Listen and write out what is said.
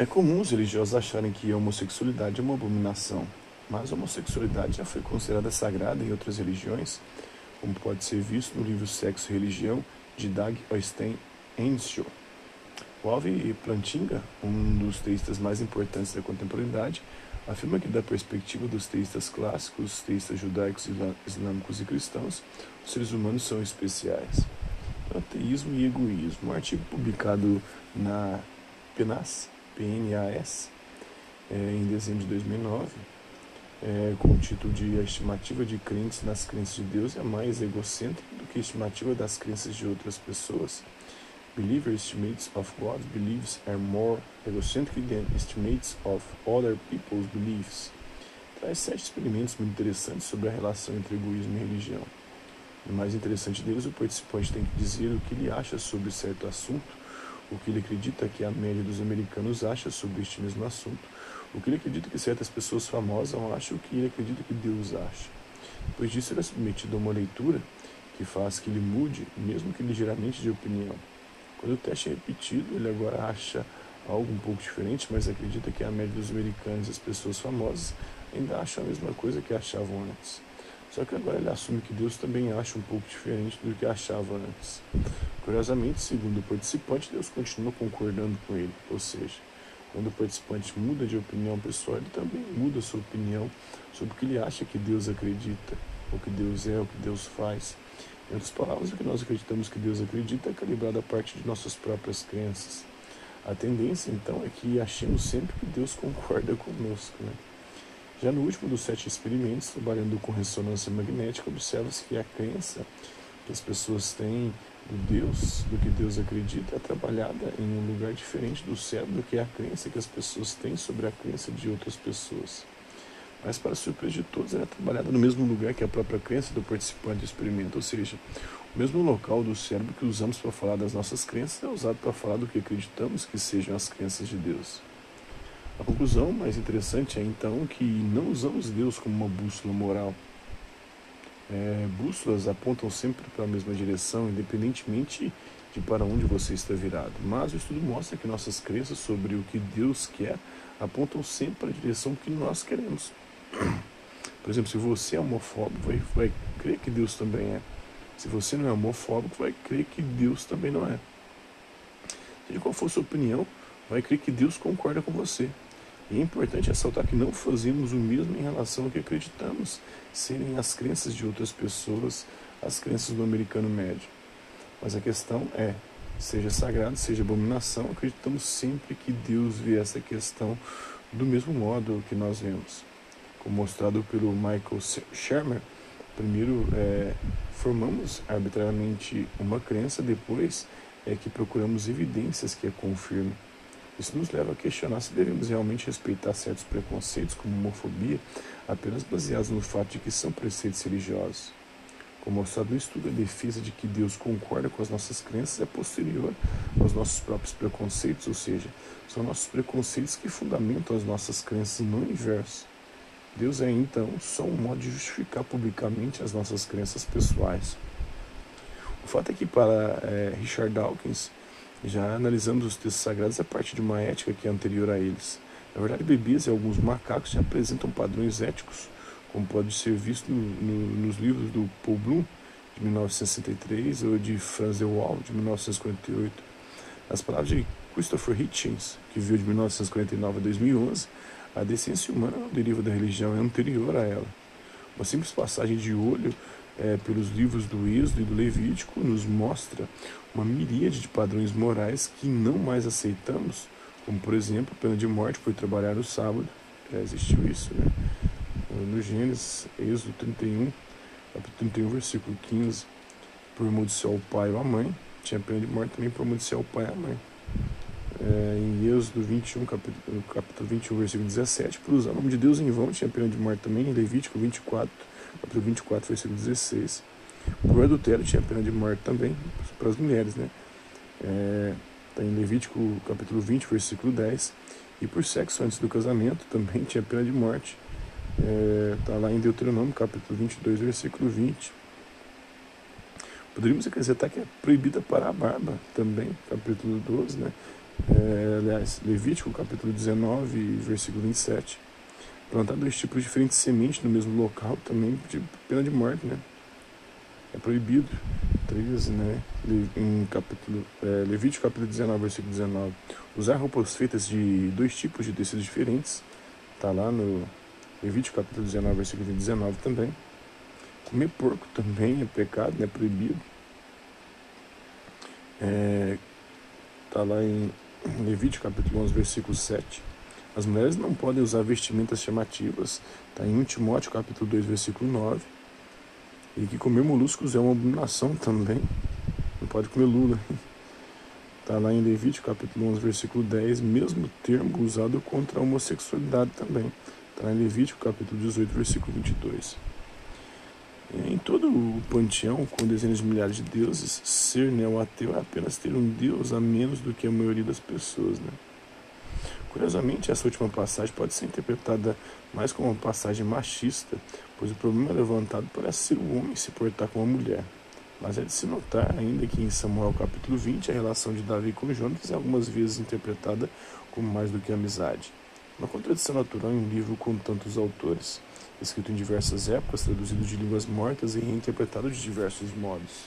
É comum os religiosos acharem que a homossexualidade é uma abominação, mas a homossexualidade já foi considerada sagrada em outras religiões, como pode ser visto no livro Sexo e Religião de Dag Oystein Enscho. O Alvi Plantinga, um dos teístas mais importantes da contemporaneidade, afirma que, da perspectiva dos teístas clássicos, teístas judaicos, islâmicos e cristãos, os seres humanos são especiais. Ateísmo e egoísmo. Um artigo publicado na PNAS, PNAS, é, em dezembro de 2009, é, com o título de A Estimativa de Crentes nas Crenças de Deus é mais egocêntrica do que a estimativa das crenças de outras pessoas. Believer estimates of God's beliefs are more egocentric than estimates of other people's beliefs. Traz sete experimentos muito interessantes sobre a relação entre egoísmo e religião. O mais interessante deles, o participante tem que dizer o que ele acha sobre certo assunto o que ele acredita que a média dos americanos acha sobre este mesmo assunto, o que ele acredita que certas pessoas famosas acham, o que ele acredita que Deus acha. Depois disso, ele é submetido a uma leitura que faz que ele mude, mesmo que ligeiramente, de opinião. Quando o teste é repetido, ele agora acha algo um pouco diferente, mas acredita que a média dos americanos e as pessoas famosas ainda acham a mesma coisa que achavam antes. Só que agora ele assume que Deus também acha um pouco diferente do que achava antes. Curiosamente, segundo o participante, Deus continua concordando com ele, ou seja, quando o participante muda de opinião pessoal, ele também muda sua opinião sobre o que ele acha que Deus acredita, o que Deus é, o que Deus faz. Em outras palavras, o que nós acreditamos que Deus acredita é calibrado a partir de nossas próprias crenças. A tendência, então, é que achemos sempre que Deus concorda conosco. Né? Já no último dos sete experimentos, trabalhando com ressonância magnética, observa-se que a crença que as pessoas têm do Deus, do que Deus acredita, é trabalhada em um lugar diferente do cérebro que a crença que as pessoas têm sobre a crença de outras pessoas. Mas, para surpresa de todos, ela é trabalhada no mesmo lugar que a própria crença do participante do experimento, ou seja, o mesmo local do cérebro que usamos para falar das nossas crenças é usado para falar do que acreditamos que sejam as crenças de Deus. A conclusão mais interessante é então que não usamos Deus como uma bússola moral. É, bússolas apontam sempre para a mesma direção, independentemente de para onde você está virado. Mas o estudo mostra que nossas crenças sobre o que Deus quer apontam sempre para a direção que nós queremos. Por exemplo, se você é homofóbico, vai, vai crer que Deus também é. Se você não é homofóbico, vai crer que Deus também não é. Seja qual for sua opinião, vai crer que Deus concorda com você. E é importante ressaltar que não fazemos o mesmo em relação ao que acreditamos serem as crenças de outras pessoas, as crenças do americano médio. Mas a questão é, seja sagrado, seja abominação, acreditamos sempre que Deus vê essa questão do mesmo modo que nós vemos. Como mostrado pelo Michael Shermer, primeiro é, formamos arbitrariamente uma crença, depois é que procuramos evidências que a confirmem. Isso nos leva a questionar se devemos realmente respeitar certos preconceitos, como homofobia, apenas baseados no fato de que são preceitos religiosos. Como mostrado no estudo, a defesa de que Deus concorda com as nossas crenças é posterior aos nossos próprios preconceitos, ou seja, são nossos preconceitos que fundamentam as nossas crenças no universo. Deus é então só um modo de justificar publicamente as nossas crenças pessoais. O fato é que, para é, Richard Dawkins, já analisamos os textos sagrados a partir de uma ética que é anterior a eles. Na verdade, bebês e alguns macacos já apresentam padrões éticos, como pode ser visto no, no, nos livros do Paul Bloom, de 1963, ou de Franz de Waal, de 1948. As palavras de Christopher Hitchens, que viu de 1949 a 2011, a decência humana não deriva da religião, é anterior a ela. Uma simples passagem de olho é, pelos livros do Êxodo e do Levítico nos mostra uma miríade de padrões morais que não mais aceitamos, como por exemplo pena de morte por trabalhar no sábado, já existiu isso, né? No Gênesis, Êxodo 31, capítulo 31, versículo 15, por maldiciar o pai ou a mãe, tinha pena de morte também por maldiciar o pai e a mãe. É, em Êxodo 21, capítulo, capítulo 21, versículo 17, por usar o nome de Deus em vão, tinha pena de morte também, em Levítico 24, capítulo 24, versículo 16. Por adultério tinha pena de morte também, para as mulheres, né? É, tá em Levítico capítulo 20, versículo 10. E por sexo antes do casamento também tinha pena de morte. Está é, lá em Deuteronômio capítulo 22, versículo 20. Poderíamos acrescentar que é proibida para a barba também, capítulo 12, né? é, aliás, Levítico capítulo 19, versículo 27. Plantar dois tipos diferentes de semente no mesmo local também de pena de morte, né? É proibido. 13, né? Em capítulo, é, Levítico capítulo 19, versículo 19. Usar roupas feitas de dois tipos de tecidos diferentes. Está lá no Levítico capítulo 19, versículo 19 também. Comer porco também é pecado, né? proibido. É, tá lá em Levítico capítulo 11, versículo 7. As mulheres não podem usar vestimentas chamativas. Está em 1 Timóteo capítulo 2, versículo 9. E que comer moluscos é uma abominação também. Não pode comer lula. Está lá em Levítico capítulo 11, versículo 10, mesmo termo usado contra a homossexualidade também. Está em Levítico capítulo 18, versículo 22. Em todo o panteão, com dezenas de milhares de deuses, ser neo-ateu é apenas ter um deus a menos do que a maioria das pessoas. Né? Curiosamente, essa última passagem pode ser interpretada mais como uma passagem machista, pois o problema levantado parece ser o homem se portar com a mulher. Mas é de se notar ainda que em Samuel capítulo 20 a relação de Davi com Jonas é algumas vezes interpretada como mais do que amizade. Uma contradição natural em um livro com tantos autores, escrito em diversas épocas, traduzido de línguas mortas e reinterpretado de diversos modos.